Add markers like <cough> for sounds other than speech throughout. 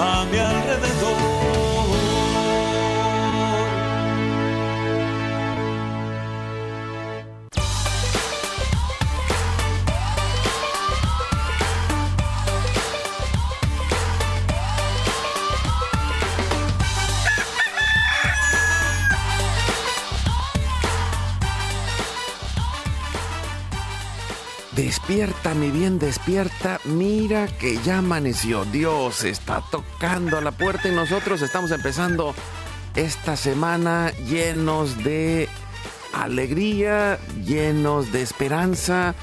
a mi alrededor. Despierta, mi bien, despierta. Mira que ya amaneció. Dios está tocando a la puerta y nosotros estamos empezando esta semana llenos de alegría, llenos de esperanza.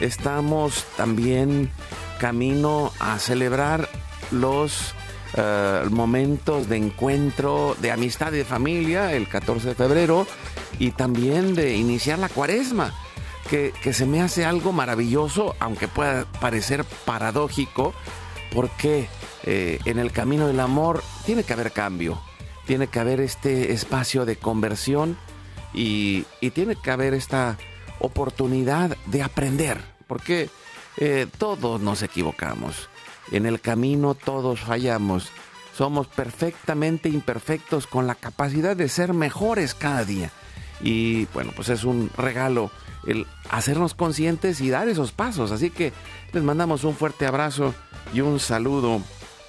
Estamos también camino a celebrar los eh, momentos de encuentro, de amistad y de familia el 14 de febrero y también de iniciar la cuaresma que, se me hace algo maravilloso, aunque pueda parecer paradójico, porque eh, en el camino del amor tiene que haber cambio, tiene que haber este espacio de conversión y, y tiene que haber esta oportunidad de aprender, porque eh, todos nos equivocamos, en el camino todos fallamos, somos perfectamente imperfectos con la capacidad de ser mejores cada día. Y bueno, pues es un regalo el hacernos conscientes y dar esos pasos. Así que les mandamos un fuerte abrazo y un saludo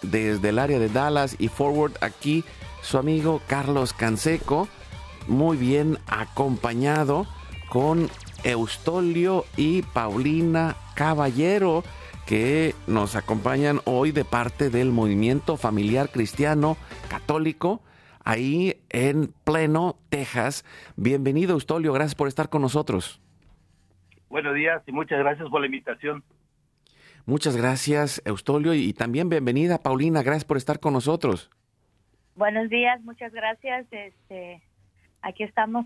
desde el área de Dallas y Forward aquí su amigo Carlos Canseco, muy bien acompañado con Eustolio y Paulina Caballero que nos acompañan hoy de parte del movimiento familiar cristiano católico ahí en Pleno, Texas. Bienvenido Eustolio, gracias por estar con nosotros. Buenos días y muchas gracias por la invitación. Muchas gracias, Eustolio, y también bienvenida, Paulina. Gracias por estar con nosotros. Buenos días, muchas gracias. Este, aquí estamos.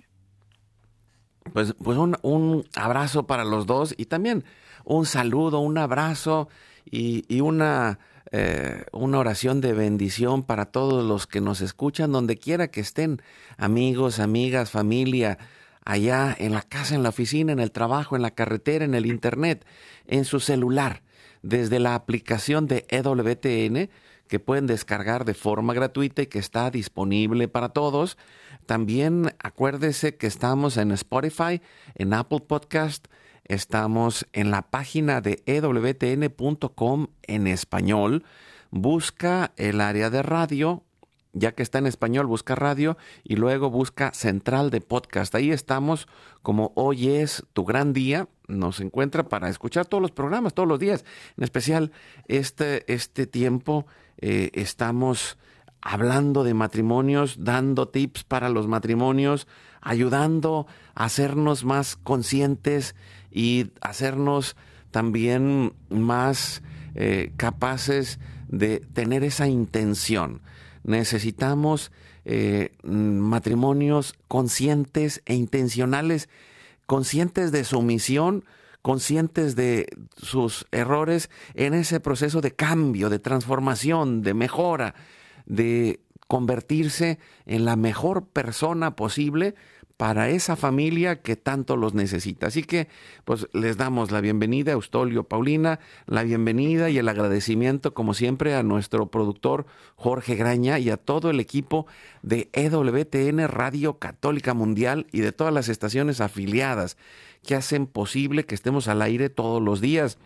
Pues, pues un, un abrazo para los dos y también un saludo, un abrazo y, y una, eh, una oración de bendición para todos los que nos escuchan, donde quiera que estén, amigos, amigas, familia, allá en la casa, en la oficina, en el trabajo, en la carretera, en el internet, en su celular, desde la aplicación de EWTN que pueden descargar de forma gratuita y que está disponible para todos. También acuérdese que estamos en Spotify, en Apple Podcast, estamos en la página de ewtn.com en español. Busca el área de radio ya que está en español, busca radio y luego busca central de podcast. Ahí estamos como hoy es tu gran día. Nos encuentra para escuchar todos los programas, todos los días. En especial este, este tiempo eh, estamos hablando de matrimonios, dando tips para los matrimonios, ayudando a hacernos más conscientes y hacernos también más eh, capaces de tener esa intención necesitamos eh, matrimonios conscientes e intencionales, conscientes de su misión, conscientes de sus errores en ese proceso de cambio, de transformación, de mejora, de convertirse en la mejor persona posible para esa familia que tanto los necesita. Así que, pues les damos la bienvenida, Eustolio Paulina, la bienvenida y el agradecimiento, como siempre, a nuestro productor Jorge Graña y a todo el equipo de EWTN Radio Católica Mundial y de todas las estaciones afiliadas que hacen posible que estemos al aire todos los días.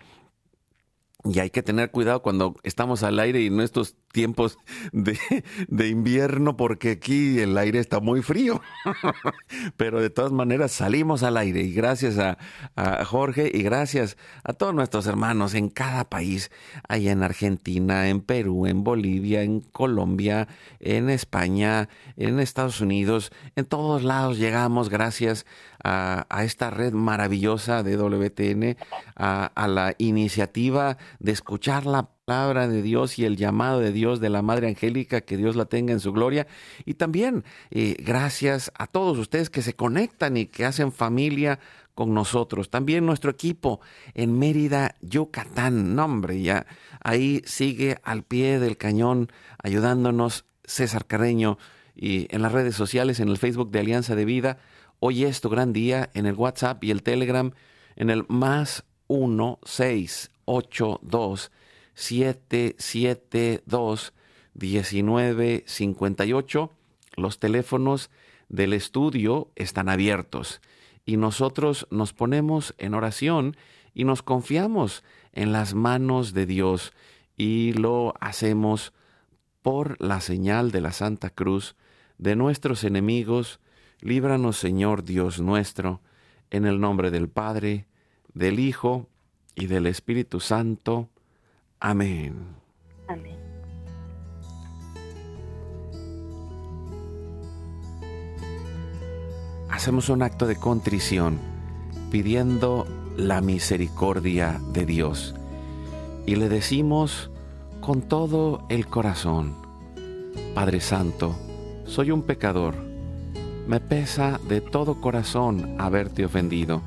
Y hay que tener cuidado cuando estamos al aire y nuestros tiempos de, de, invierno porque aquí el aire está muy frío. <laughs> Pero de todas maneras salimos al aire y gracias a, Jorge y gracias a todos nuestros hermanos en cada país, allá en Argentina, en Perú, en Bolivia, en Colombia, en España, en Estados Unidos, en todos lados llegamos gracias a, a esta red maravillosa de WTN, a, a la iniciativa de escuchar la palabra de Dios y el llamado de Dios de la Madre Angélica, que Dios la tenga en su gloria. Y también eh, gracias a todos ustedes que se conectan y que hacen familia con nosotros. También nuestro equipo en Mérida, Yucatán. nombre ya ahí sigue al pie del cañón ayudándonos César Carreño y en las redes sociales, en el Facebook de Alianza de Vida. Hoy es tu gran día en el WhatsApp y el Telegram en el más 1682 772 1958. Los teléfonos del estudio están abiertos y nosotros nos ponemos en oración y nos confiamos en las manos de Dios y lo hacemos por la señal de la Santa Cruz de nuestros enemigos. Líbranos, Señor Dios nuestro, en el nombre del Padre, del Hijo y del Espíritu Santo. Amén. Amén. Hacemos un acto de contrición pidiendo la misericordia de Dios y le decimos con todo el corazón, Padre Santo, soy un pecador, me pesa de todo corazón haberte ofendido,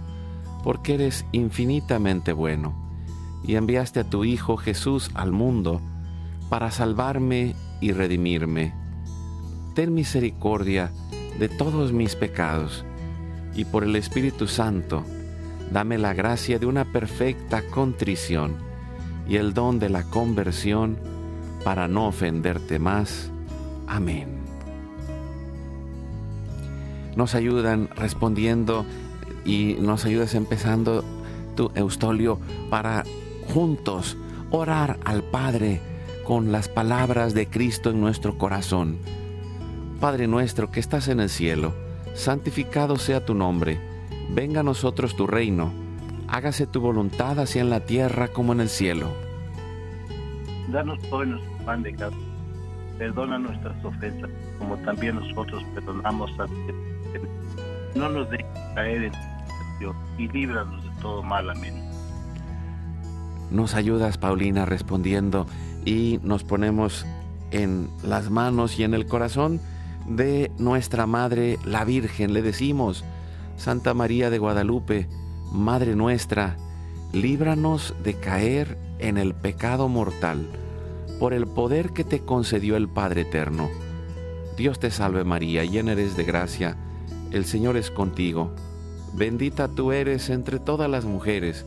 porque eres infinitamente bueno y enviaste a tu Hijo Jesús al mundo para salvarme y redimirme. Ten misericordia de todos mis pecados y por el Espíritu Santo, dame la gracia de una perfecta contrición y el don de la conversión para no ofenderte más. Amén. Nos ayudan respondiendo y nos ayudas empezando tu Eustolio para juntos orar al Padre con las palabras de Cristo en nuestro corazón. Padre nuestro que estás en el cielo, santificado sea tu nombre, venga a nosotros tu reino, hágase tu voluntad así en la tierra como en el cielo. Danos hoy nuestro pan de cada perdona nuestras ofensas, como también nosotros perdonamos a no nos dejes caer en tentación y líbranos de todo mal. Amén. Nos ayudas, Paulina, respondiendo y nos ponemos en las manos y en el corazón de nuestra Madre, la Virgen. Le decimos, Santa María de Guadalupe, Madre nuestra, líbranos de caer en el pecado mortal por el poder que te concedió el Padre Eterno. Dios te salve María, llena eres de gracia, el Señor es contigo. Bendita tú eres entre todas las mujeres,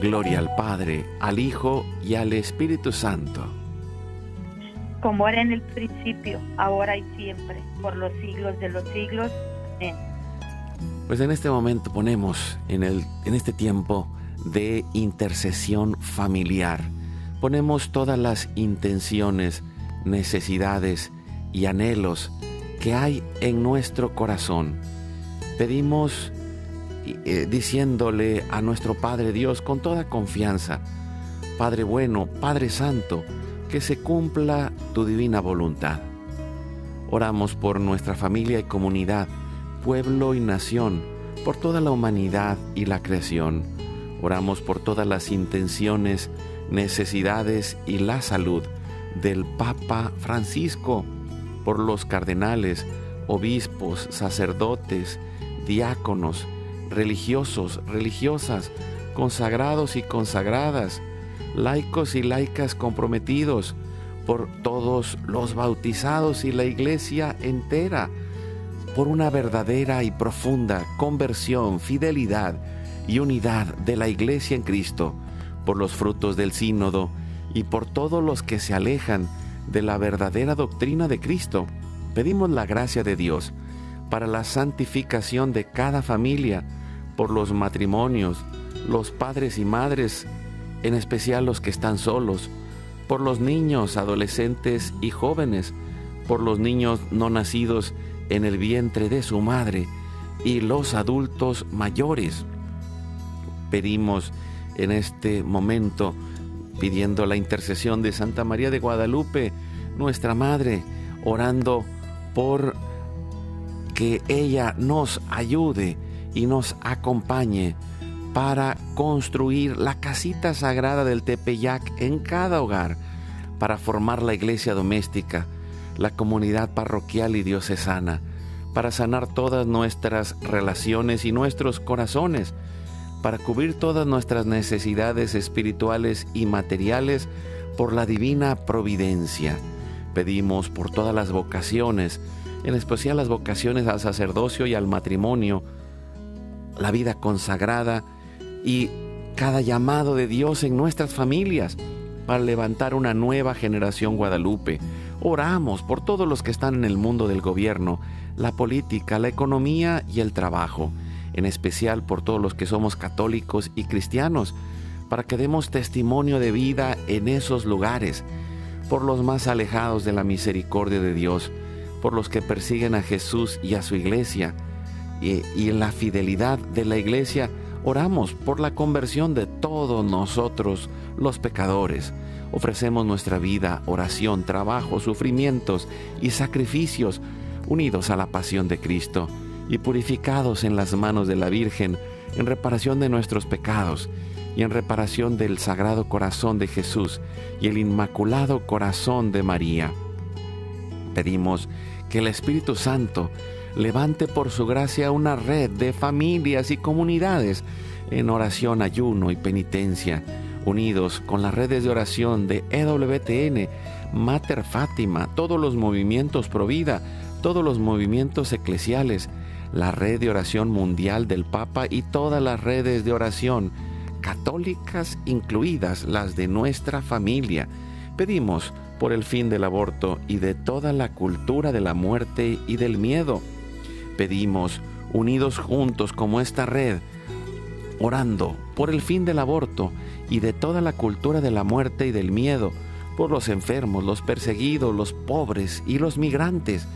Gloria al Padre, al Hijo y al Espíritu Santo. Como era en el principio, ahora y siempre, por los siglos de los siglos. Amén. Pues en este momento ponemos en, el, en este tiempo de intercesión familiar, ponemos todas las intenciones, necesidades y anhelos que hay en nuestro corazón. Pedimos eh, diciéndole a nuestro Padre Dios con toda confianza, Padre bueno, Padre Santo, que se cumpla tu divina voluntad. Oramos por nuestra familia y comunidad, pueblo y nación, por toda la humanidad y la creación. Oramos por todas las intenciones, necesidades y la salud del Papa Francisco, por los cardenales, obispos, sacerdotes, diáconos, religiosos, religiosas, consagrados y consagradas, laicos y laicas comprometidos, por todos los bautizados y la iglesia entera, por una verdadera y profunda conversión, fidelidad y unidad de la iglesia en Cristo, por los frutos del sínodo y por todos los que se alejan de la verdadera doctrina de Cristo. Pedimos la gracia de Dios para la santificación de cada familia, por los matrimonios, los padres y madres, en especial los que están solos, por los niños, adolescentes y jóvenes, por los niños no nacidos en el vientre de su madre y los adultos mayores. Pedimos en este momento, pidiendo la intercesión de Santa María de Guadalupe, nuestra Madre, orando por que ella nos ayude y nos acompañe para construir la casita sagrada del Tepeyac en cada hogar, para formar la iglesia doméstica, la comunidad parroquial y diocesana, para sanar todas nuestras relaciones y nuestros corazones, para cubrir todas nuestras necesidades espirituales y materiales por la divina providencia. Pedimos por todas las vocaciones, en especial las vocaciones al sacerdocio y al matrimonio, la vida consagrada y cada llamado de Dios en nuestras familias para levantar una nueva generación guadalupe. Oramos por todos los que están en el mundo del gobierno, la política, la economía y el trabajo, en especial por todos los que somos católicos y cristianos, para que demos testimonio de vida en esos lugares, por los más alejados de la misericordia de Dios, por los que persiguen a Jesús y a su iglesia, y, en la fidelidad de la iglesia, oramos por la conversión de todos nosotros, los pecadores. Ofrecemos nuestra vida, oración, trabajo, sufrimientos y sacrificios unidos a la pasión de Cristo y purificados en las manos de la Virgen en reparación de nuestros pecados y en reparación del Sagrado Corazón de Jesús y el Inmaculado Corazón de María. Pedimos que el Espíritu Santo levante por su gracia una red de familias y comunidades en oración, ayuno y penitencia, unidos con las redes de oración de EWTN, Mater Fátima, todos los movimientos Provida, todos los movimientos eclesiales, la red de oración mundial del Papa y todas las redes de oración católicas, incluidas las de nuestra familia. Pedimos por el fin del aborto y de toda la cultura de la muerte y del miedo. Pedimos, unidos juntos como esta red, orando por el fin del aborto y de toda la cultura de la muerte y del miedo, por los enfermos, los perseguidos, los pobres y los migrantes,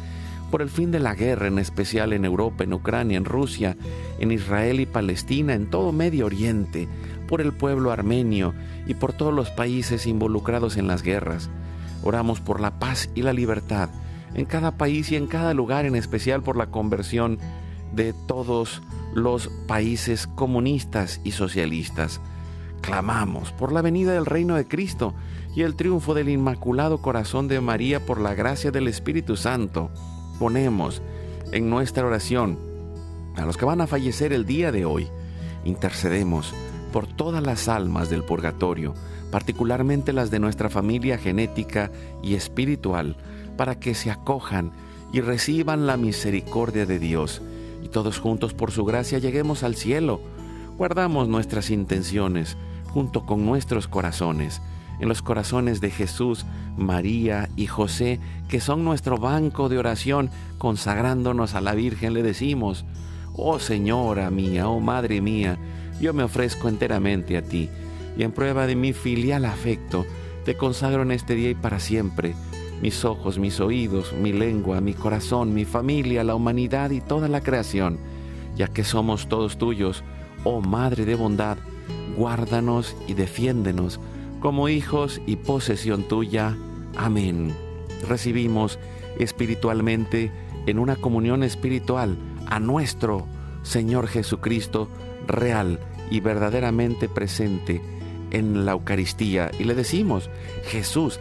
por el fin de la guerra, en especial en Europa, en Ucrania, en Rusia, en Israel y Palestina, en todo Medio Oriente, por el pueblo armenio y por todos los países involucrados en las guerras. Oramos por la paz y la libertad en cada país y en cada lugar, en especial por la conversión de todos los países comunistas y socialistas. Clamamos por la venida del reino de Cristo y el triunfo del Inmaculado Corazón de María por la gracia del Espíritu Santo. Ponemos en nuestra oración a los que van a fallecer el día de hoy. Intercedemos por todas las almas del purgatorio, particularmente las de nuestra familia genética y espiritual, para que se acojan y reciban la misericordia de Dios, y todos juntos por su gracia lleguemos al cielo. Guardamos nuestras intenciones junto con nuestros corazones, en los corazones de Jesús, María y José, que son nuestro banco de oración, consagrándonos a la Virgen, le decimos, Oh Señora mía, oh Madre mía, yo me ofrezco enteramente a ti y en prueba de mi filial afecto, te consagro en este día y para siempre mis ojos, mis oídos, mi lengua, mi corazón, mi familia, la humanidad y toda la creación, ya que somos todos tuyos, oh Madre de bondad, guárdanos y defiéndenos como hijos y posesión tuya. Amén. Recibimos espiritualmente en una comunión espiritual a nuestro Señor Jesucristo real y verdaderamente presente en la Eucaristía y le decimos, Jesús,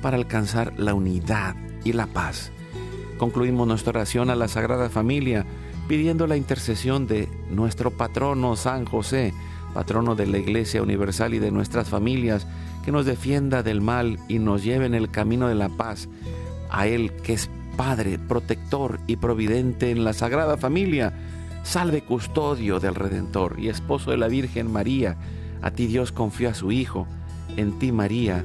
para alcanzar la unidad y la paz. Concluimos nuestra oración a la Sagrada Familia pidiendo la intercesión de nuestro patrono San José, patrono de la Iglesia Universal y de nuestras familias, que nos defienda del mal y nos lleve en el camino de la paz. A Él que es Padre, protector y providente en la Sagrada Familia, salve custodio del Redentor y esposo de la Virgen María. A ti Dios confió a su Hijo, en ti María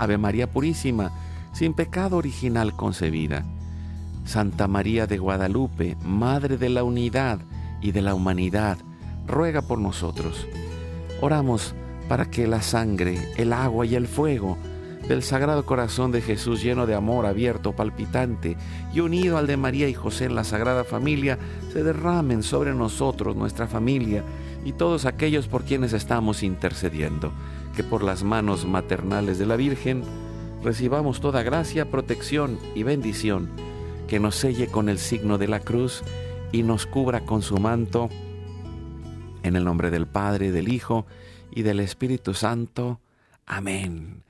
Ave María Purísima, sin pecado original concebida. Santa María de Guadalupe, Madre de la Unidad y de la Humanidad, ruega por nosotros. Oramos para que la sangre, el agua y el fuego del Sagrado Corazón de Jesús lleno de amor abierto, palpitante y unido al de María y José en la Sagrada Familia, se derramen sobre nosotros, nuestra familia y todos aquellos por quienes estamos intercediendo, que por las manos maternales de la Virgen recibamos toda gracia, protección y bendición, que nos selle con el signo de la cruz y nos cubra con su manto en el nombre del Padre, del Hijo y del Espíritu Santo. Amén.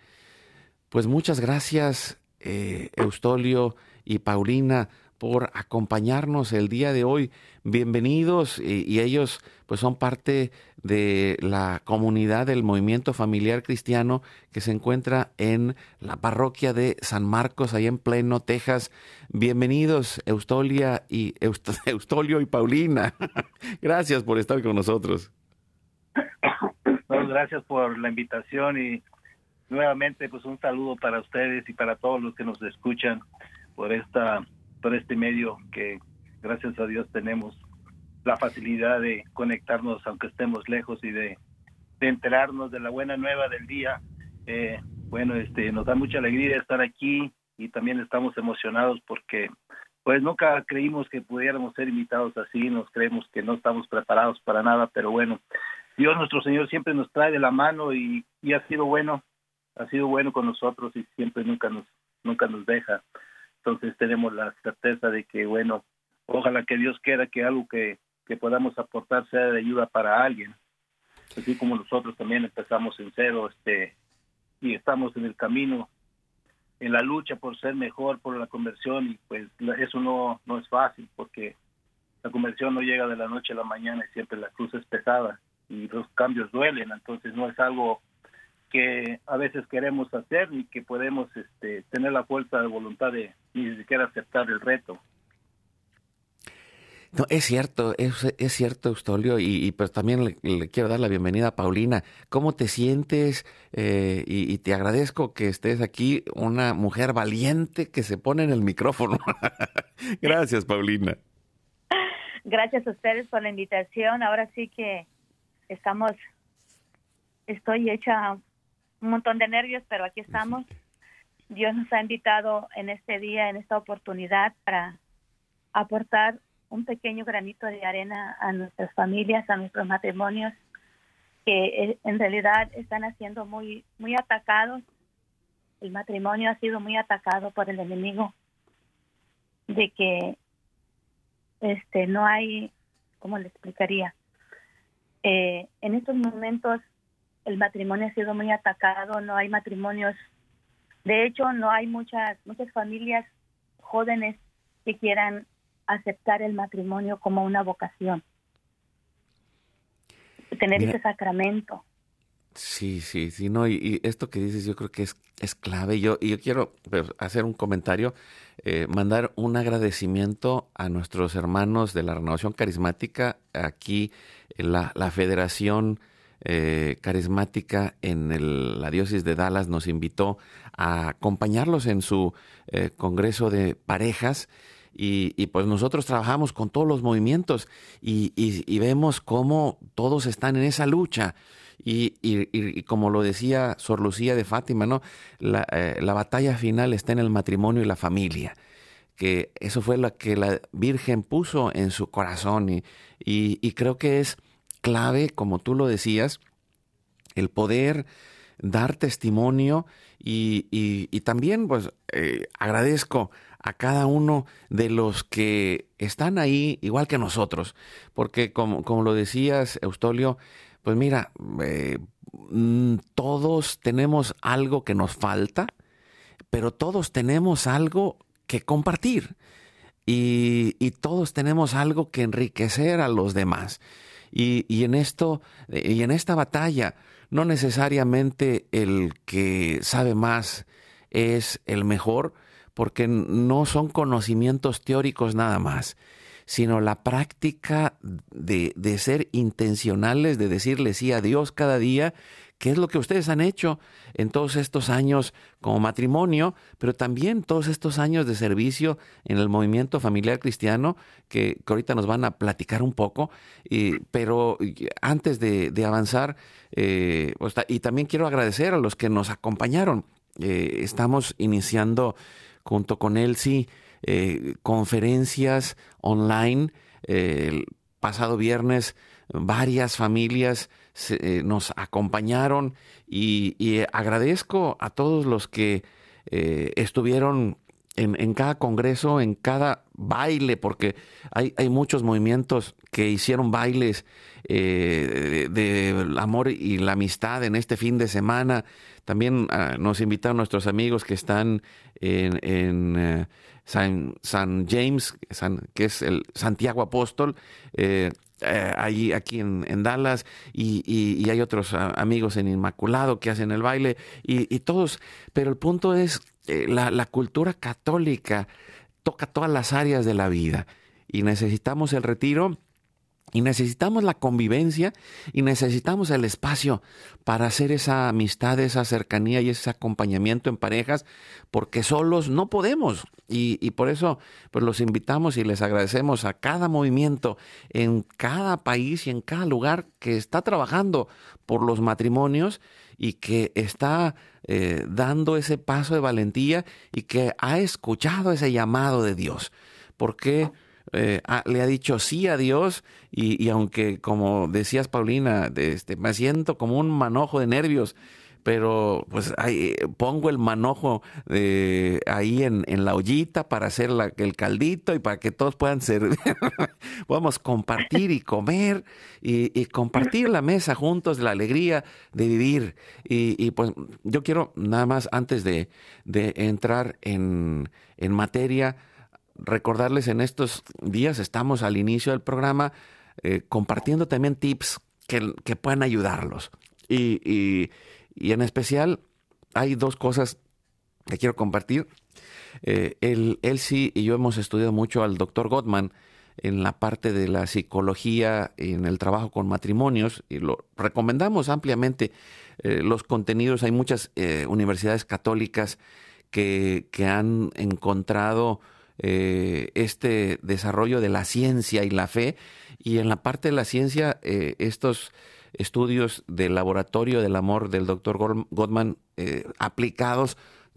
Pues muchas gracias, eh, Eustolio y Paulina, por acompañarnos el día de hoy. Bienvenidos y, ellos pues son parte de la comunidad del movimiento familiar cristiano que se encuentra en la parroquia de San Marcos, ahí en Pleno, Texas. Bienvenidos, Eustolia y <laughs> Eustolio y Paulina. <laughs> gracias por estar con nosotros. gracias por la invitación y nuevamente pues un saludo para ustedes y para todos los que nos escuchan por esta por este medio que gracias a Dios tenemos la facilidad de conectarnos aunque estemos lejos y de, enterarnos de la buena nueva del día. Eh, bueno, este nos da mucha alegría estar aquí y también estamos emocionados porque pues nunca creímos que pudiéramos ser invitados así, nos creemos que no estamos preparados para nada, pero bueno, Dios nuestro Señor siempre nos trae de la mano y, y ha sido bueno, ha sido bueno con nosotros y siempre nunca nos nunca nos deja. Entonces tenemos la certeza de que, bueno, ojalá que Dios quiera que algo que, que podamos aportar sea de ayuda para alguien. Así como nosotros también empezamos en cero este, y estamos en el camino, en la lucha por ser mejor, por la conversión, y pues eso no, no es fácil porque la conversión no llega de la noche a la mañana y siempre la cruz es pesada y los cambios duelen, entonces no es algo que a veces queremos hacer y que podemos este, tener la fuerza de voluntad de ni siquiera aceptar el reto. No, es cierto, es, es cierto, Eustolio, y, y pues también le, quiero dar la bienvenida a Paulina. ¿Cómo te sientes? Eh, y, te agradezco que estés aquí, una mujer valiente que se pone en el micrófono. <laughs> Gracias, Paulina. Gracias a ustedes por la invitación. Ahora sí que estamos, estoy hecha un montón de nervios, pero aquí estamos. Dios nos ha invitado en este día, en esta oportunidad, para aportar un pequeño granito de arena a nuestras familias, a nuestros matrimonios, que eh, en realidad están siendo muy, muy atacados. El matrimonio ha sido muy atacado por el enemigo, de que este no hay, ¿cómo le explicaría? Eh, en estos momentos el matrimonio ha sido muy atacado, no hay matrimonios, de hecho no hay muchas muchas familias jóvenes que quieran aceptar el matrimonio como una vocación, tener Mira. ese sacramento. Sí, sí, sí, no, y, y esto que dices yo creo que es, es clave. Yo, y yo quiero pues, hacer un comentario, eh, mandar un agradecimiento a nuestros hermanos de la Renovación Carismática, aquí la, la Federación eh, Carismática en el- la diócesis de Dallas nos invitó acompañarlos en su eh, Congreso de Parejas. Y, pues nosotros trabajamos con todos los movimientos y, vemos cómo todos están en esa lucha. Y, como lo decía Sor Lucía de Fátima, ¿no? La, eh, la batalla final está en el matrimonio y la familia. Que eso fue lo que la Virgen puso en su corazón. Y creo que es clave, como tú lo decías, el poder dar testimonio y, y- también pues eh, agradezco a cada uno de los que están ahí igual que nosotros, porque como, como lo decías, Eustolio, pues mira, eh, mm, todos tenemos algo que nos falta, pero todos tenemos algo que compartir y, y todos tenemos algo que enriquecer a los demás. Y, y en esto, eh, y en esta batalla, no necesariamente el que sabe más es el mejor, porque no son conocimientos teóricos nada más, sino la práctica de, de ser intencionales, de decirle sí a Dios cada día, que es lo que ustedes han hecho en todos estos años como matrimonio, pero también todos estos años de servicio en el movimiento familiar cristiano, que, ahorita nos van a platicar un poco. Y- pero antes de, avanzar, eh, y también quiero agradecer a los que nos acompañaron. Eh, estamos iniciando junto con Elsie eh, conferencias online. Eh, el pasado viernes varias familias se- eh, nos acompañaron y, agradezco a todos los que eh, estuvieron en, cada congreso, en cada baile, porque hay, hay muchos movimientos que hicieron bailes eh, de- amor y la amistad en este fin de semana. También ah, nos invitaron nuestros amigos que están en, eh, San, San James, San- que es el Santiago Apóstol, eh, eh, ahí aquí en, Dallas, y, hay otros ah, amigos en Inmaculado que hacen el baile, y, todos, pero el punto es, la cultura católica toca todas las áreas de la vida, y necesitamos el retiro y necesitamos la convivencia y necesitamos el espacio para hacer esa amistad, esa cercanía y ese acompañamiento en parejas, porque solos no podemos. Y, y por eso pues los invitamos y les agradecemos a cada movimiento en cada país y en cada lugar que está trabajando por los matrimonios y que está eh, dando ese paso de valentía y que ha escuchado ese llamado de Dios. Porque eh, ha- le ha dicho sí a Dios y, aunque como decías Paulina, este, me siento como un manojo de nervios, pero pues eh, pongo el manojo eh, ahí en, la ollita para hacer el caldito y para que todos puedan servir, <laughs> podamos compartir y comer y, compartir la mesa juntos, la alegría de vivir. Y, pues yo quiero nada más antes de, entrar en, en materia, recordarles en estos días, estamos al inicio del programa, eh, compartiendo también tips que, que puedan ayudarlos. Y, y- y en especial hay dos cosas que quiero compartir. Eh, él, él sí y yo hemos estudiado mucho al doctor Gottman en la parte de la psicología, en el trabajo con matrimonios, y lo recomendamos ampliamente eh, los contenidos. Hay muchas eh, universidades católicas que, que han encontrado eh, este desarrollo de la ciencia y la fe, y en la parte de la ciencia, eh, estos estudios del laboratorio del amor del doctor Gottman eh, aplicados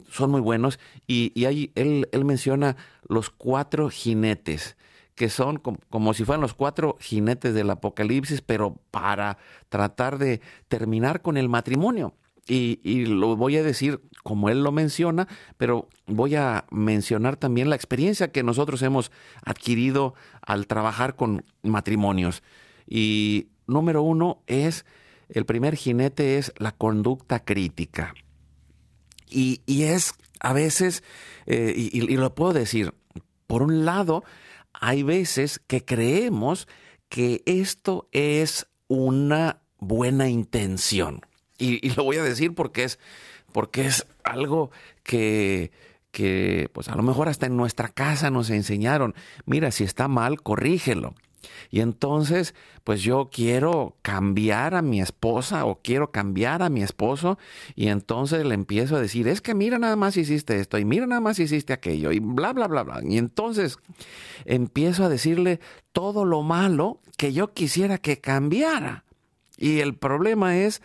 son muy buenos y, y ahí él, él menciona los cuatro jinetes que son com- como si fueran los cuatro jinetes del apocalipsis, pero para tratar de terminar con el matrimonio. Y, y lo voy a decir como él lo menciona, pero voy a mencionar también la experiencia que nosotros hemos adquirido al trabajar con matrimonios. Y número uno es, el primer jinete es la conducta crítica. Y, y es a veces, eh, y, y lo puedo decir, por un lado, hay veces que creemos que esto es una buena intención. Y, lo voy a decir porque es, porque es algo que, que, pues a lo mejor hasta en nuestra casa nos enseñaron, mira, si está mal, corrígelo. Y entonces, pues yo quiero cambiar a mi esposa o quiero cambiar a mi esposo y entonces le empiezo a decir, es que mira nada más hiciste esto y mira nada más hiciste aquello y bla, bla, bla, bla. Y entonces empiezo a decirle todo lo malo que yo quisiera que cambiara. Y el problema es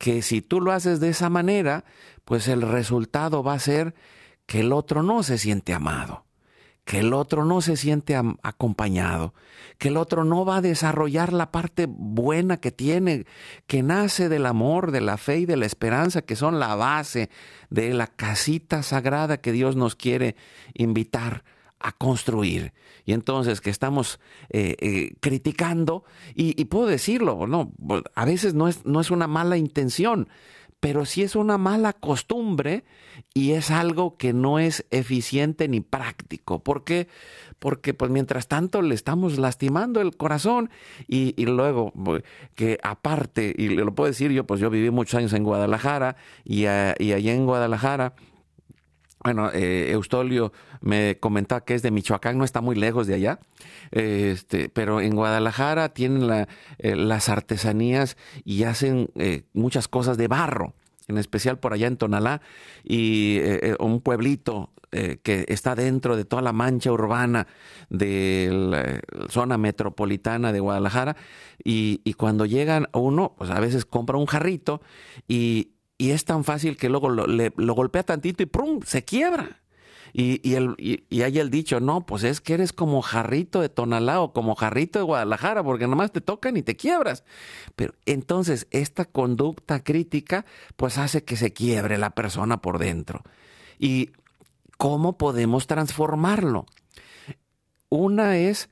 que si tú lo haces de esa manera, pues el resultado va a ser que el otro no se siente amado que el otro no se siente acompañado, que el otro no va a desarrollar la parte buena que tiene, que nace del amor, de la fe y de la esperanza, que son la base de la casita sagrada que Dios nos quiere invitar a construir. Y entonces que estamos eh, eh, criticando, y, puedo decirlo, no, a veces no es, no es una mala intención, pero sí es una mala costumbre y es algo que no es eficiente ni práctico. ¿Por qué? Porque pues mientras tanto le estamos lastimando el corazón y, luego que aparte, y lo puedo decir yo, pues yo viví muchos años en Guadalajara y, y allá en Guadalajara, bueno, eh, Eustolio me comentaba que es de Michoacán, no está muy lejos de allá, este, pero en Guadalajara tienen eh, las artesanías y hacen eh, muchas cosas de barro, en especial por allá en Tonalá, y un pueblito que está dentro de toda la mancha urbana de la zona metropolitana de Guadalajara, y, y cuando llegan uno, pues a veces compra un jarrito y y es tan fácil que luego lo, golpea tantito y ¡prum! se quiebra. Y, y, el, y, hay el dicho, no, pues es que eres como jarrito de Tonalá o como jarrito de Guadalajara, porque nomás te tocan y te quiebras. Pero entonces esta conducta crítica, pues hace que se quiebre la persona por dentro. ¿Y cómo podemos transformarlo? Una es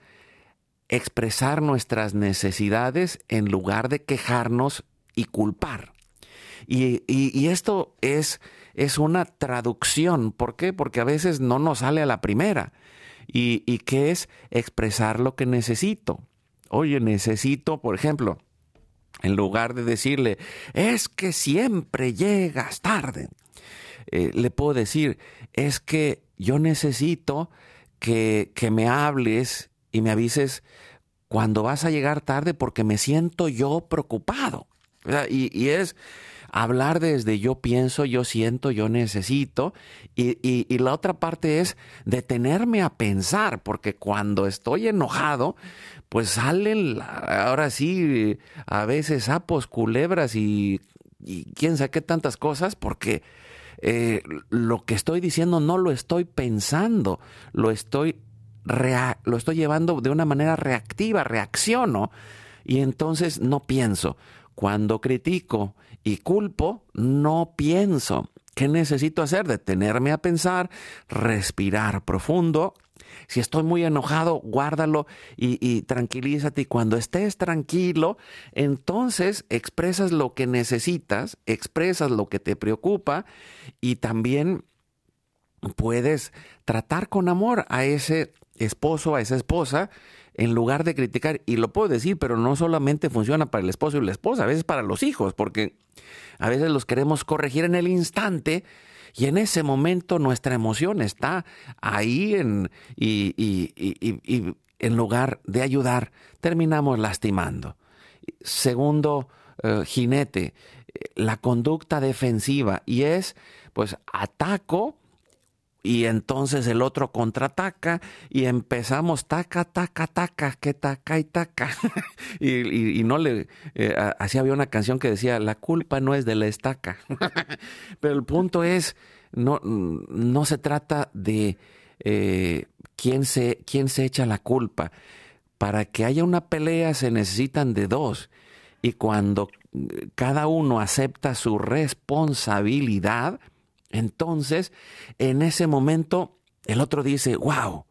expresar nuestras necesidades en lugar de quejarnos y culpar. Y, esto es, es una traducción. ¿Por qué? Porque a veces no nos sale a la primera. Y, y que es expresar lo que necesito. Oye, necesito, por ejemplo, en lugar de decirle, es que siempre llegas tarde, eh, le puedo decir, es que yo necesito que, que me hables y me avises cuando vas a llegar tarde porque me siento yo preocupado. Y, y, es, hablar desde yo pienso, yo siento, yo necesito. Y, la otra parte es detenerme a pensar, porque cuando estoy enojado, pues salen, ahora sí, a veces sapos, culebras y, quién sabe qué tantas cosas, porque eh, lo que estoy diciendo no lo estoy pensando, lo estoy, lo estoy llevando de una manera reactiva, reacciono. Y entonces no pienso. Cuando critico y culpo, no pienso. ¿Qué necesito hacer? Detenerme a pensar, respirar profundo. Si estoy muy enojado, guárdalo y, tranquilízate. Y cuando estés tranquilo, entonces expresas lo que necesitas, expresas lo que te preocupa y también puedes tratar con amor a ese esposo, a esa esposa, en lugar de criticar, y lo puedo decir, pero no solamente funciona para el esposo y la esposa, a veces para los hijos, porque a veces los queremos corregir en el instante y en ese momento nuestra emoción está ahí en, y, en lugar de ayudar, terminamos lastimando. Segundo eh, jinete, eh, la conducta defensiva, y es, pues, ataco y entonces el otro contraataca y empezamos taca, taca, taca, que taca y taca. <laughs> y, no le... Eh, así había una canción que decía, la culpa no es de la estaca. <laughs> Pero el punto es, no, no se trata de eh, quién, se, quién se echa la culpa. Para que haya una pelea se necesitan de dos. Y cuando cada uno acepta su responsabilidad, entonces, en ese momento, el otro dice, wow,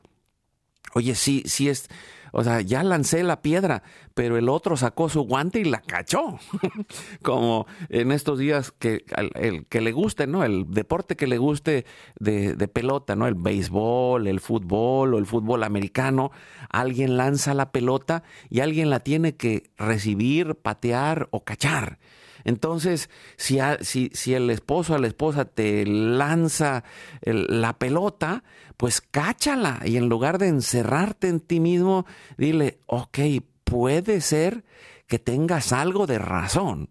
oye, sí, sí es, o sea, ya lancé la piedra, pero el otro sacó su guante y la cachó. <laughs> Como en estos días que el, que le guste, ¿no? El deporte que le guste de, de, pelota, ¿no? El béisbol, el fútbol o el fútbol americano. Alguien lanza la pelota y alguien la tiene que recibir, patear o cachar. Entonces, si, si, el esposo o la esposa te lanza la pelota, pues cáchala y en lugar de encerrarte en ti mismo, dile, ok, puede ser que tengas algo de razón.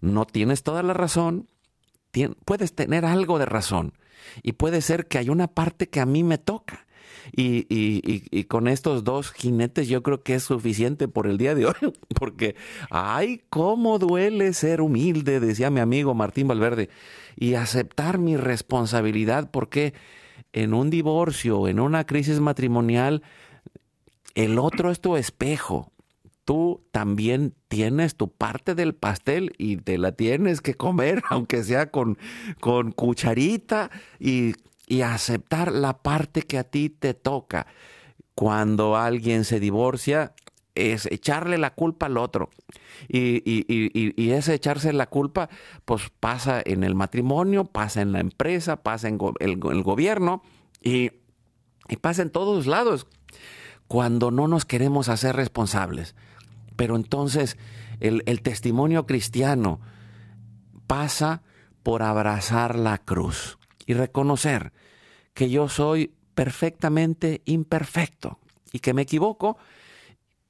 No tienes toda la razón, puedes tener algo de razón. Y puede ser que hay una parte que a mí me toca. Y, y, con estos dos jinetes yo creo que es suficiente por el día de hoy, <laughs> porque, ay, cómo duele ser humilde, decía mi amigo Martín Valverde, y aceptar mi responsabilidad, porque en un divorcio, en una crisis matrimonial, el otro es tu espejo. Tú también tienes tu parte del pastel y te la tienes que comer, <laughs> aunque sea con, con cucharita y, y aceptar la parte que a ti te toca. Cuando alguien se divorcia, es echarle la culpa al otro. Y, y, y, ese echarse la culpa, pues pasa en el matrimonio, pasa en la empresa, pasa en el, gobierno y, pasa en todos lados cuando no nos queremos hacer responsables. Pero entonces el testimonio cristiano pasa por abrazar la cruz y reconocer que yo soy perfectamente imperfecto y que me equivoco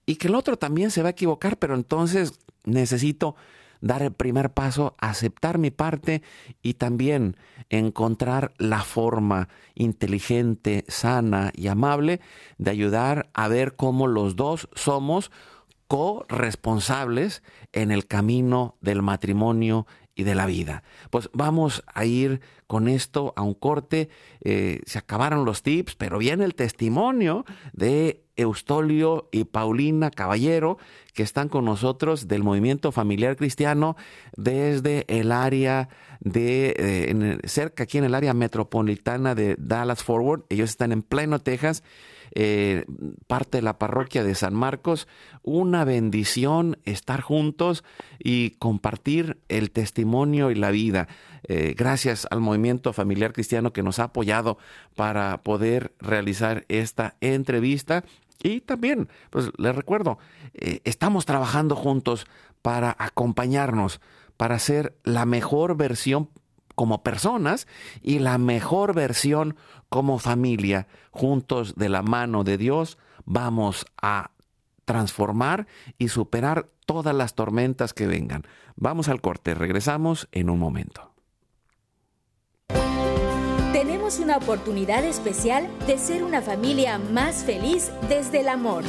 y que el otro también se va a equivocar, pero entonces necesito dar el primer paso, aceptar mi parte y también encontrar la forma inteligente, sana y amable de ayudar a ver cómo los dos somos corresponsables en el camino del matrimonio y de la vida. Pues vamos a ir con esto a un corte. Eh, se acabaron los tips, pero viene el testimonio de Eustolio y Paulina Caballero, que están con nosotros del movimiento familiar cristiano desde el área de, eh, cerca aquí en el área metropolitana de Dallas Forward. Ellos están en pleno Texas eh, parte de la parroquia de San Marcos. Una bendición estar juntos y compartir el testimonio y la vida. Eh, gracias al movimiento familiar cristiano que nos ha apoyado para poder realizar esta entrevista. Y también, pues les recuerdo, eh, estamos trabajando juntos para acompañarnos, para ser la mejor versión como personas y la mejor versión como familia, juntos de la mano de Dios, vamos a transformar y superar todas las tormentas que vengan. Vamos al corte, regresamos en un momento. Tenemos una oportunidad especial de ser una familia más feliz desde el amor.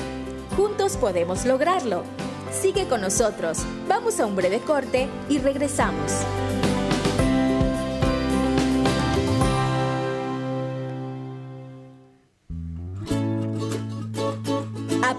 Juntos podemos lograrlo. Sigue con nosotros. Vamos a un breve corte y regresamos.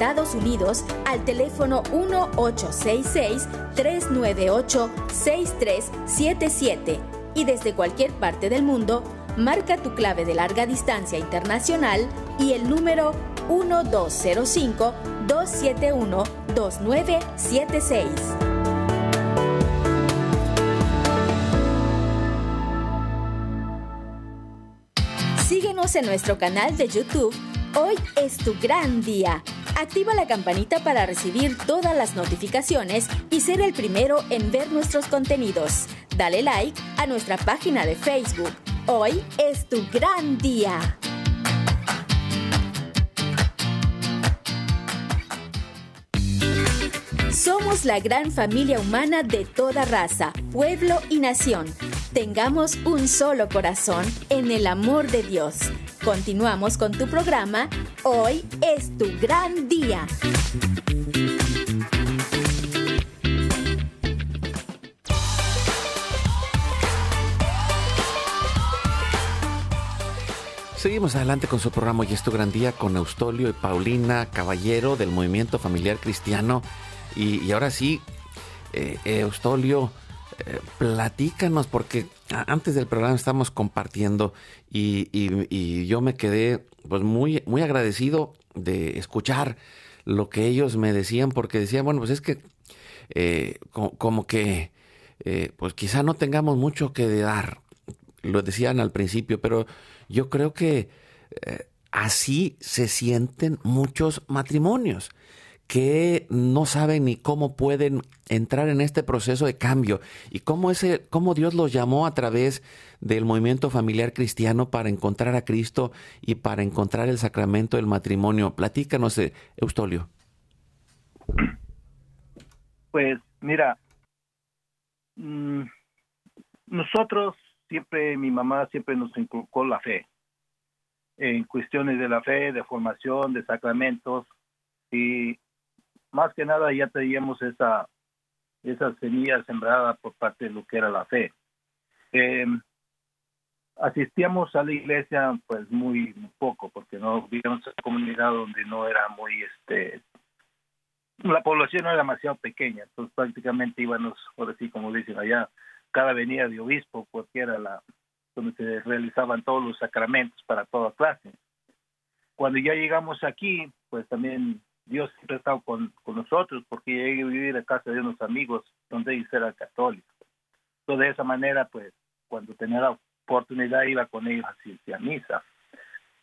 Estados Unidos al teléfono 1866-398-6377 y desde cualquier parte del mundo, marca tu clave de larga distancia internacional y el número 1205-271-2976. Síguenos en nuestro canal de YouTube Hoy es tu gran día. Activa la campanita para recibir todas las notificaciones y ser el primero en ver nuestros contenidos. Dale like a nuestra página de Facebook. Hoy es tu gran día. Somos la gran familia humana de toda raza, pueblo y nación. Tengamos un solo corazón en el amor de Dios. Continuamos con tu programa Hoy es tu gran día. Seguimos adelante con su programa Hoy es tu gran día con Eustolio y Paulina Caballero del Movimiento Familiar Cristiano. Y, ahora sí, eh, Eustolio, eh, platícanos, porque antes del programa estamos compartiendo y, yo me quedé pues muy, muy agradecido de escuchar lo que ellos me decían, porque decían, bueno, pues es que eh, como, que pues quizá no tengamos mucho que dar, lo decían al principio, pero yo creo que eh, así se sienten muchos matrimonios que no saben ni cómo pueden entrar en este proceso de cambio y cómo, ese, cómo Dios los llamó a través del movimiento familiar cristiano para encontrar a Cristo y para encontrar el sacramento del matrimonio. Platícanos, eh, Eustolio. Pues mira, mm, nosotros siempre mi mamá siempre nos inculcó la fe en cuestiones de la fe, de formación, de sacramentos y más que nada ya teníamos esa esa semilla sembrada por parte de lo que era la fe. Eh, asistíamos a la iglesia pues muy, poco porque no vivíamos en una comunidad donde no era muy este la población no era demasiado pequeña entonces prácticamente íbamos por así como dicen allá cada venida de obispo, porque era la donde se realizaban todos los sacramentos para toda clase. Cuando ya llegamos aquí, pues también Dios siempre ha estado con, nosotros, porque llegué a vivir a casa de unos amigos donde ellos eran católicos. Entonces, de esa manera, pues, cuando tenía la oportunidad, iba con ellos a, a misa.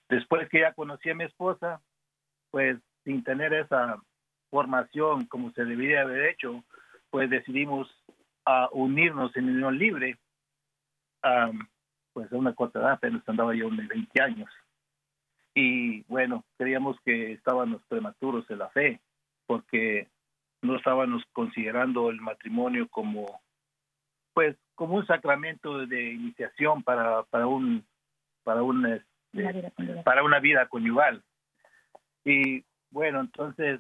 Después que ya conocí a mi esposa, pues, sin tener esa formación como se debería haber hecho, pues decidimos a unirnos en unión libre, pues a una corta edad, apenas andaba yo de 20 años. Y bueno, creíamos que estábamos prematuros en la fe, porque no estábamos considerando el matrimonio como, pues, como un sacramento de iniciación para, para un, para un, este, para una vida conyugal. Y bueno, entonces,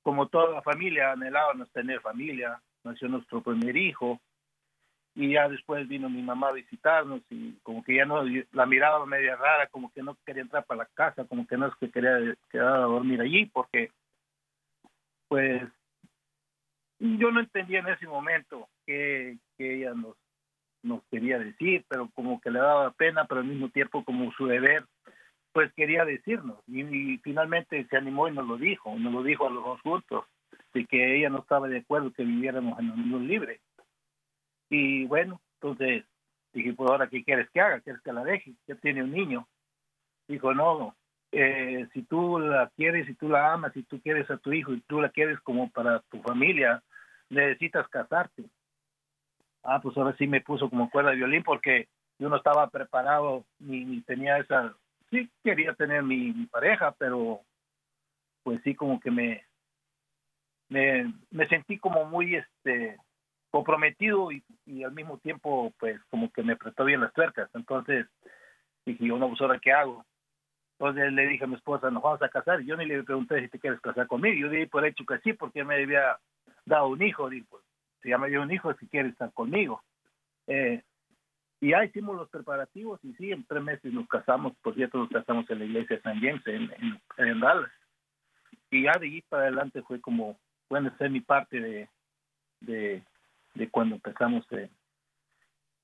como toda la familia, anhelábamos tener familia, nació nuestro primer hijo y ya después vino mi mamá a visitarnos y como que ya no la miraba media rara como que no quería entrar para la casa como que no es que quería quedar a dormir allí porque pues yo no entendía en ese momento que, ella nos quería decir pero como que le daba pena pero al mismo tiempo como su deber pues quería decirnos y, finalmente se animó y nos lo dijo nos lo dijo a los dos juntos de que ella no estaba de acuerdo que viviéramos en unión libre. Y bueno, entonces dije, pues ahora, ¿qué quieres que haga? ¿Quieres que la deje? Ya tiene un niño. Dijo, no, eh, si tú la quieres, si tú la amas, si tú quieres a tu hijo y tú la quieres como para tu familia, necesitas casarte. Ah, pues ahora sí me puso como cuerda de violín porque yo no estaba preparado ni, ni tenía esa, sí quería tener mi pareja, pero pues sí como que me, me, sentí como muy este comprometido y, al mismo tiempo pues como que me prestó bien las tuercas. Entonces dije yo no pues ahora qué hago entonces le dije a mi esposa nos vamos a casar y yo ni le pregunté si te quieres casar conmigo. Yo dije por hecho que sí porque me había dado un hijo. Dije pues si ya me dio un hijo si quiere estar conmigo. Eh, y ya hicimos los preparativos y sí en tres meses nos casamos. Por cierto nos casamos en la iglesia de San James en, en Dallas. Y ya de ahí para adelante fue como pueden ser mi parte de, de, de cuando empezamos eh,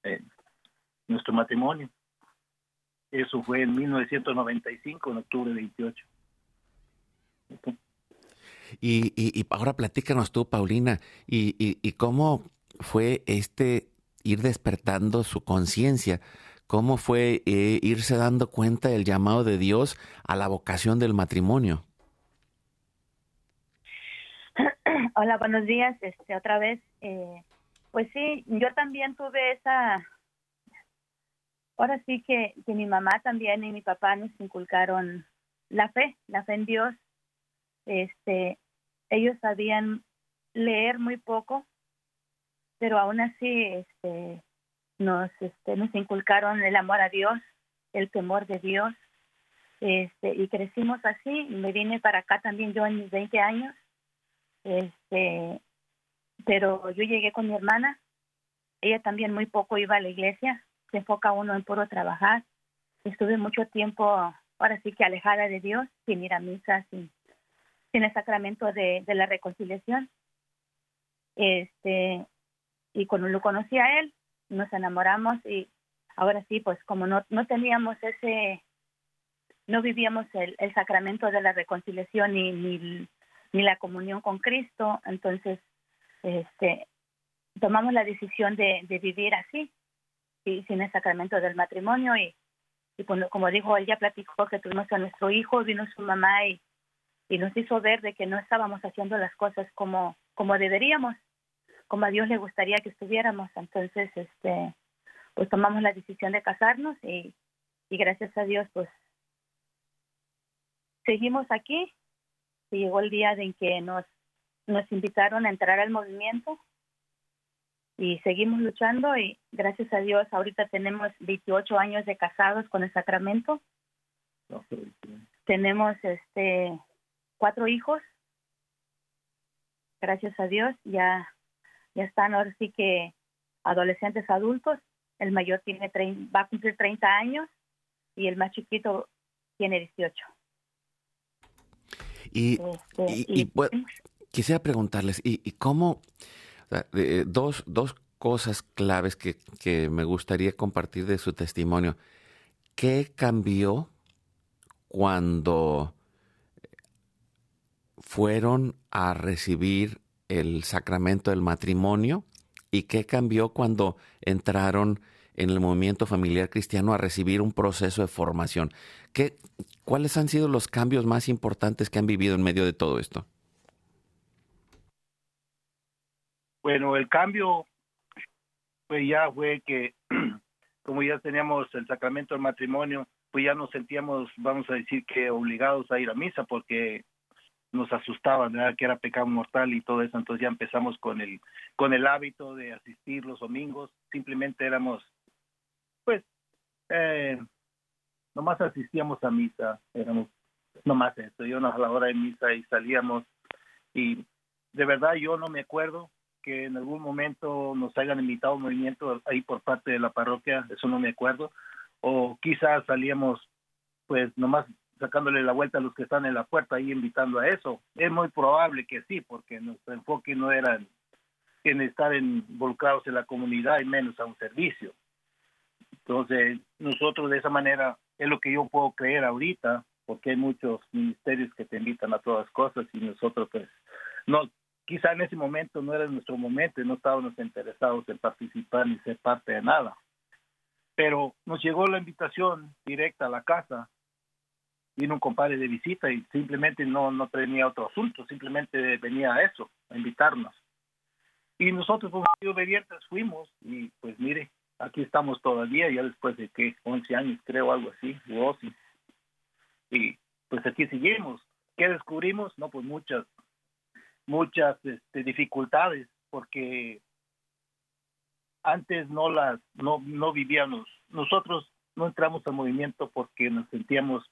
eh, nuestro matrimonio. Eso fue en 1995, en octubre 28. Y, y, ahora platícanos tú, Paulina, y, y, cómo fue este ir despertando su conciencia, cómo fue eh, irse dando cuenta del llamado de Dios a la vocación del matrimonio. <clears throat> Hola, buenos días. Este, otra vez, eh, pues sí, yo también tuve esa. Ahora sí que, que mi mamá también y mi papá nos inculcaron la fe, la fe en Dios. Este, ellos sabían leer muy poco, pero aún así, este, nos, este, nos inculcaron el amor a Dios el temor de Dios. Este, y crecimos así, me vine para acá también yo en mis 20 años. Este, pero yo llegué con mi hermana, ella también muy poco iba a la iglesia, se enfoca uno en puro trabajar. Estuve mucho tiempo, ahora sí que alejada de Dios, sin ir a misa, sin, sin el sacramento de, de la reconciliación. Este, y cuando lo conocí a él, nos enamoramos y ahora sí, pues como no, no teníamos ese, no vivíamos el, el sacramento de la reconciliación ni, ni, ni la comunión con Cristo, entonces este, tomamos la decisión de, vivir así, y sin el sacramento del matrimonio y, cuando, como dijo, él platicó que tuvimos a nuestro hijo, vino su mamá y, nos hizo ver de que no estábamos haciendo las cosas como, como deberíamos como a Dios le gustaría que estuviéramos. Entonces, este, pues tomamos la decisión de casarnos y, y gracias a Dios, pues seguimos aquí. Y llegó el día en que nos, nos invitaron a entrar al movimiento y seguimos luchando y gracias a Dios ahorita tenemos 28 años de casados con el sacramento. Tenemos este cuatro hijos. Gracias a Dios ya ya están ahora sí que adolescentes adultos. El mayor tiene va a cumplir 30 años y el más chiquito tiene 18. Y, este, quisiera preguntarles, ¿y, cómo? dos, dos cosas claves que, que me gustaría compartir de su testimonio. ¿Qué cambió cuando fueron a recibir el sacramento del matrimonio y qué cambió cuando entraron en el movimiento familiar cristiano a recibir un proceso de formación. ¿Qué, ¿Cuáles han sido los cambios más importantes que han vivido en medio de todo esto? Bueno, el cambio pues ya fue que <clears throat> como ya teníamos el sacramento del matrimonio, pues ya nos sentíamos, vamos a decir que obligados a ir a misa porque nos asustaban, ¿verdad? que era pecado mortal y todo eso, entonces ya empezamos con el con el hábito de asistir los domingos, simplemente éramos pues eh, nomás asistíamos a misa, éramos nomás eso, íbamos a la hora de misa y salíamos. Y de verdad yo no me acuerdo que en algún momento nos hayan invitado a un movimiento ahí por parte de la parroquia, eso no me acuerdo, o quizás salíamos pues nomás sacándole la vuelta a los que están en la puerta y invitando a eso. Es muy probable que sí, porque nuestro enfoque no era en estar involucrados en la comunidad y menos a un servicio. Entonces, nosotros de esa manera es lo que yo puedo creer ahorita, porque hay muchos ministerios que te invitan a todas cosas y nosotros pues no quizá en ese momento no era nuestro momento y no estábamos interesados en participar ni ser parte de nada. Pero nos llegó la invitación directa a la casa vino un compadre de visita y simplemente no, no tenía otro asunto, simplemente venía a eso, a invitarnos. Y nosotros como obedientes fuimos y pues mire, aquí estamos todavía, ya después de que 11 años creo, algo así, 12. Y pues aquí seguimos. ¿Qué descubrimos? No, pues muchas, muchas este, dificultades, porque antes no las, no, no vivíamos, nosotros no entramos al movimiento porque nos sentíamos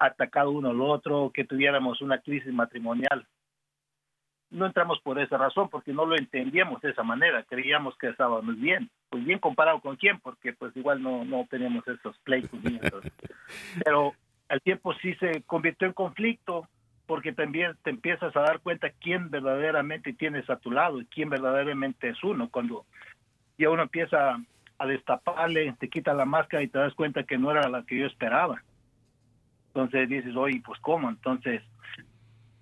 atacado uno al otro, que tuviéramos una crisis matrimonial. No entramos por esa razón, porque no lo entendíamos de esa manera, creíamos que estábamos bien. Pues bien comparado con quién, porque pues igual no, no teníamos esos pleitos. <laughs> Pero el tiempo sí se convirtió en conflicto, porque también te empiezas a dar cuenta quién verdaderamente tienes a tu lado y quién verdaderamente es uno. Cuando ya uno empieza a destaparle, te quita la máscara y te das cuenta que no era la que yo esperaba. Entonces dices, oye, pues cómo. Entonces,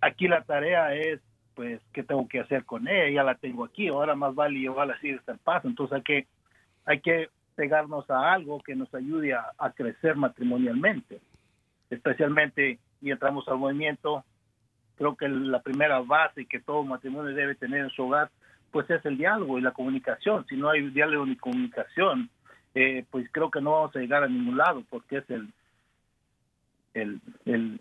aquí la tarea es, pues, ¿qué tengo que hacer con ella? Ya la tengo aquí, ahora más vale llevarla así hasta el paso. Entonces hay que, hay que pegarnos a algo que nos ayude a, crecer matrimonialmente. Especialmente, y entramos al movimiento, creo que la primera base que todo matrimonio debe tener en su hogar, pues es el diálogo y la comunicación. Si no hay diálogo ni comunicación, eh, pues creo que no vamos a llegar a ningún lado, porque es el, el, el,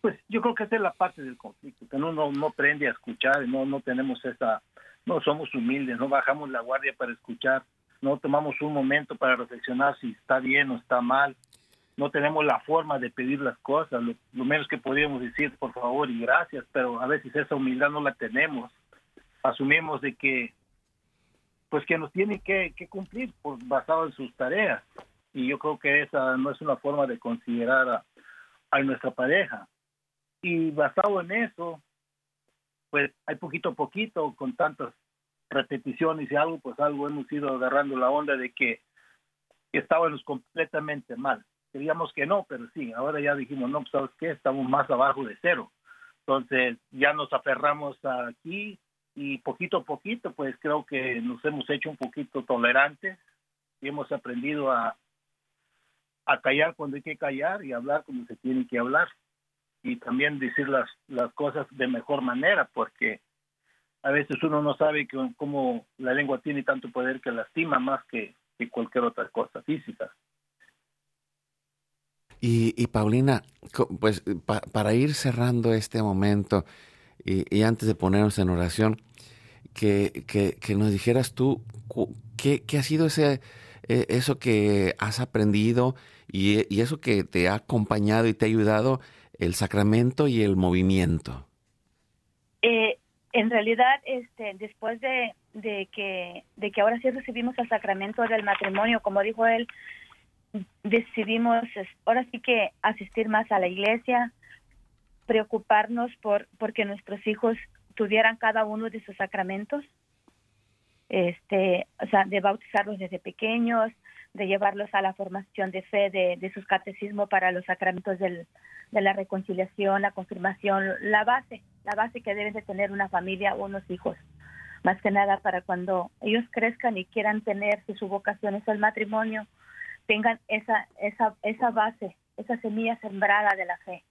pues yo creo que esa es la parte del conflicto, que no, no, no prende a escuchar, no, no tenemos esa, no somos humildes, no bajamos la guardia para escuchar no tomamos un momento para reflexionar si está bien o está mal, no tenemos la forma de pedir las cosas, lo, menos que podríamos decir por favor y gracias, pero a veces esa humildad no la tenemos, asumimos de que pues que nos tiene que, cumplir basado en sus tareas y yo creo que esa no es una forma de considerar a, a nuestra pareja y basado en eso pues hay poquito a poquito con tantas repeticiones y algo, pues algo hemos ido agarrando la onda de que estábamos completamente mal. Queríamos que no, pero sí, ahora ya dijimos, no, pues sabes qué, estamos más abajo de cero. Entonces ya nos aferramos aquí y poquito a poquito, pues creo que nos hemos hecho un poquito tolerantes y hemos aprendido a, a callar cuando hay que callar y hablar cuando se tiene que hablar y también decir las, las cosas de mejor manera, porque a veces uno no sabe que, cómo la lengua tiene tanto poder que lastima más que, cualquier otra cosa física. Y, y Paulina, pues para ir cerrando este momento y, antes de ponernos en oración, que, que, nos dijeras tú qué, qué ha sido ese, e, eso que has aprendido y, y, eso que te ha acompañado y te ha ayudado el sacramento y el movimiento. Eh, en realidad, este, después de, que, de que ahora sí recibimos el sacramento del matrimonio, como dijo él, decidimos ahora sí que asistir más a la iglesia, preocuparnos por porque nuestros hijos tuvieran cada uno de sus sacramentos, este, o sea, de bautizarlos desde pequeños, de llevarlos a la formación de fe de, de sus catecismos para los sacramentos del, de la reconciliación, la confirmación, la base, la base que deben de tener una familia o unos hijos. Más que nada para cuando ellos crezcan y quieran tener, si su vocación es el matrimonio, tengan esa, esa, esa base, esa semilla sembrada de la fe.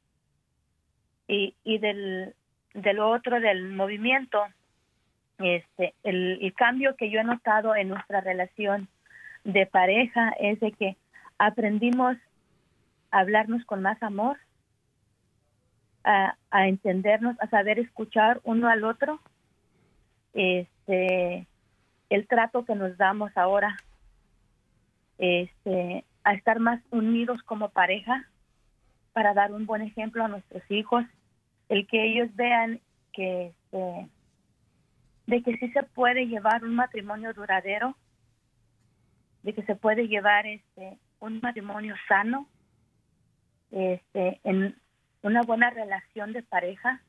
Y, y del, del otro, del movimiento, este, el, cambio que yo he notado en nuestra relación de pareja es de que aprendimos a hablarnos con más amor, a, entendernos, a saber escuchar uno al otro, este, el trato que nos damos ahora, este, a estar más unidos como pareja para dar un buen ejemplo a nuestros hijos, el que ellos vean que este, de que sí se puede llevar un matrimonio duradero, de que se puede llevar este un matrimonio sano, este, en, una buena relación de pareja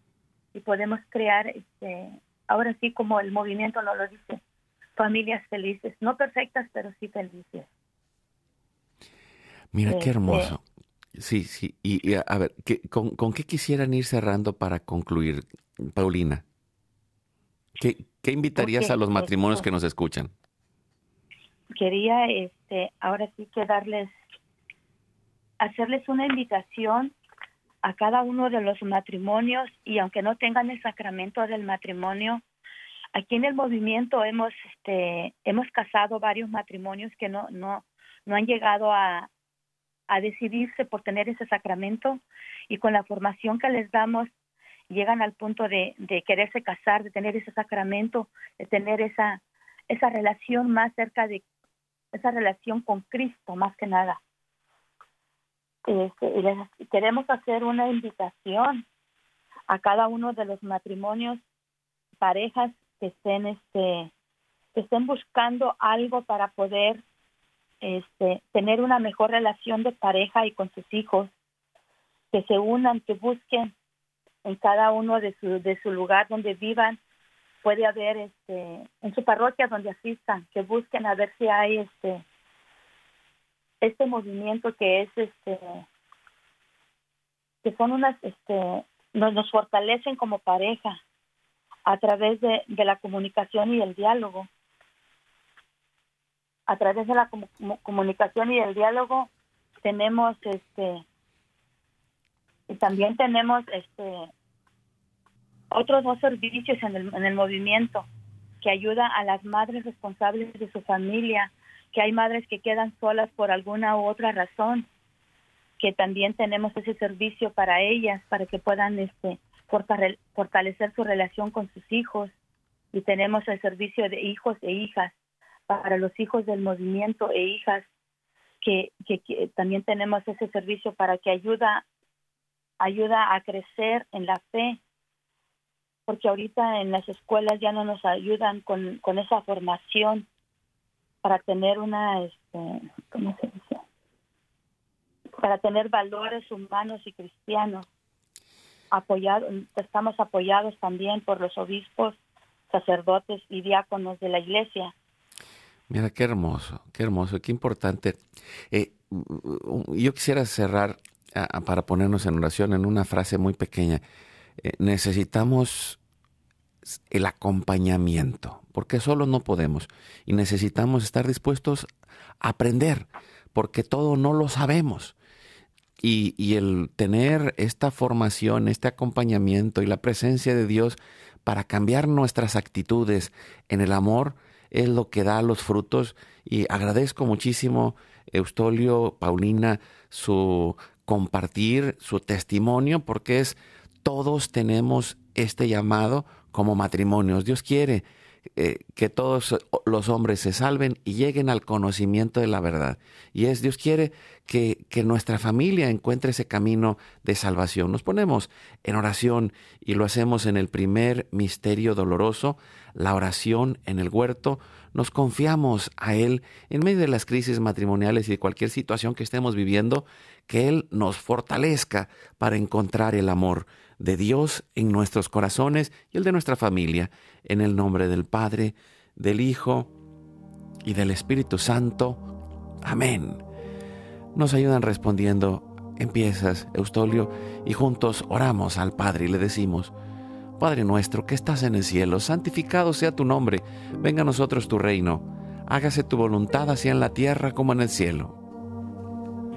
y podemos crear, este, ahora sí como el movimiento no lo dice, familias felices, no perfectas, pero sí felices. Mira qué este, hermoso. Sí, sí. Y, a ver, con, qué quisieran ir cerrando para concluir, Paulina? ¿Qué, qué invitarías a los matrimonios que nos escuchan? Quería, este, ahora sí que darles, hacerles una invitación a cada uno de los matrimonios y aunque no tengan el sacramento del matrimonio, aquí en el movimiento hemos este hemos casado varios matrimonios que no no no han llegado a, a decidirse por tener ese sacramento y con la formación que les damos llegan al punto de, quererse casar, de tener ese sacramento, de tener esa esa relación más cerca de esa relación con Cristo más que nada. Este, y queremos hacer una invitación a cada uno de los matrimonios, parejas que estén, este, que estén buscando algo para poder este, tener una mejor relación de pareja y con sus hijos, que se unan, que busquen en cada uno de su, de su lugar donde vivan, puede haber este, en su parroquia donde asistan, que busquen a ver si hay este, este movimiento que es este que son unas este nos, nos fortalecen como pareja a través de, de la comunicación y el diálogo a través de la comunicación y el diálogo tenemos este y también tenemos este otros dos servicios en el, en el movimiento que ayuda a las madres responsables de su familia que hay madres que quedan solas por alguna u otra razón, que también tenemos ese servicio para ellas, para que puedan este, fortalecer su relación con sus hijos. Y tenemos el servicio de hijos e hijas para los hijos del movimiento e hijas que, también tenemos ese servicio para que ayuda ayuda a crecer en la fe. Porque ahorita en las escuelas ya no nos ayudan con, esa formación para tener una este ¿cómo se dice? para tener valores humanos y cristianos. Apoyados estamos apoyados también por los obispos sacerdotes y diáconos de la iglesia Mira, qué hermoso, qué hermoso, qué importante. Eh, yo quisiera cerrar ah, para ponernos en oración en una frase muy pequeña. Eh, necesitamos el acompañamiento, porque solo no podemos. Y necesitamos estar dispuestos a aprender, porque todo no lo sabemos. Y, el tener esta formación, este acompañamiento y la presencia de Dios para cambiar nuestras actitudes en el amor, es lo que da los frutos y agradezco muchísimo, Eustolio, Paulina, su compartir, su testimonio, porque es todos tenemos este llamado como matrimonios. Dios quiere eh, que todos los hombres se salven y lleguen al conocimiento de la verdad. Y es, Dios quiere que, que, nuestra familia encuentre ese camino de salvación. Nos ponemos en oración y lo hacemos en el primer misterio doloroso, la oración en el huerto. Nos confiamos a Él en medio de las crisis matrimoniales y de cualquier situación que estemos viviendo, que Él nos fortalezca para encontrar el amor de Dios en nuestros corazones y el de nuestra familia, en el nombre del Padre, del Hijo y del Espíritu Santo. Amén. Nos ayudan respondiendo, empiezas, Eustolio, y juntos oramos al Padre y le decimos, Padre nuestro que estás en el cielo, santificado sea tu nombre, venga a nosotros tu reino, hágase tu voluntad así en la tierra como en el cielo.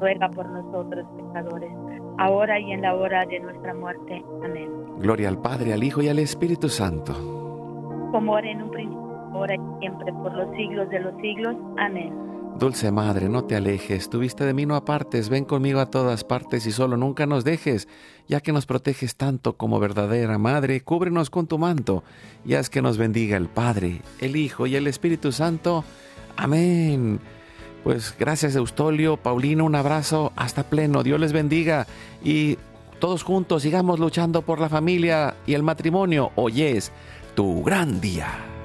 ruega por nosotros pecadores, ahora y en la hora de nuestra muerte. Amén. Gloria al Padre, al Hijo y al Espíritu Santo. Como era en un principio, ahora y siempre, por los siglos de los siglos. Amén. Dulce Madre, no te alejes, tu vista de mí no apartes, ven conmigo a todas partes y solo nunca nos dejes, ya que nos proteges tanto como verdadera Madre, cúbrenos con tu manto y haz que nos bendiga el Padre, el Hijo y el Espíritu Santo. Amén. Pues gracias Eustolio, Paulino, un abrazo, hasta pleno, Dios les bendiga y todos juntos sigamos luchando por la familia y el matrimonio. Hoy es tu gran día.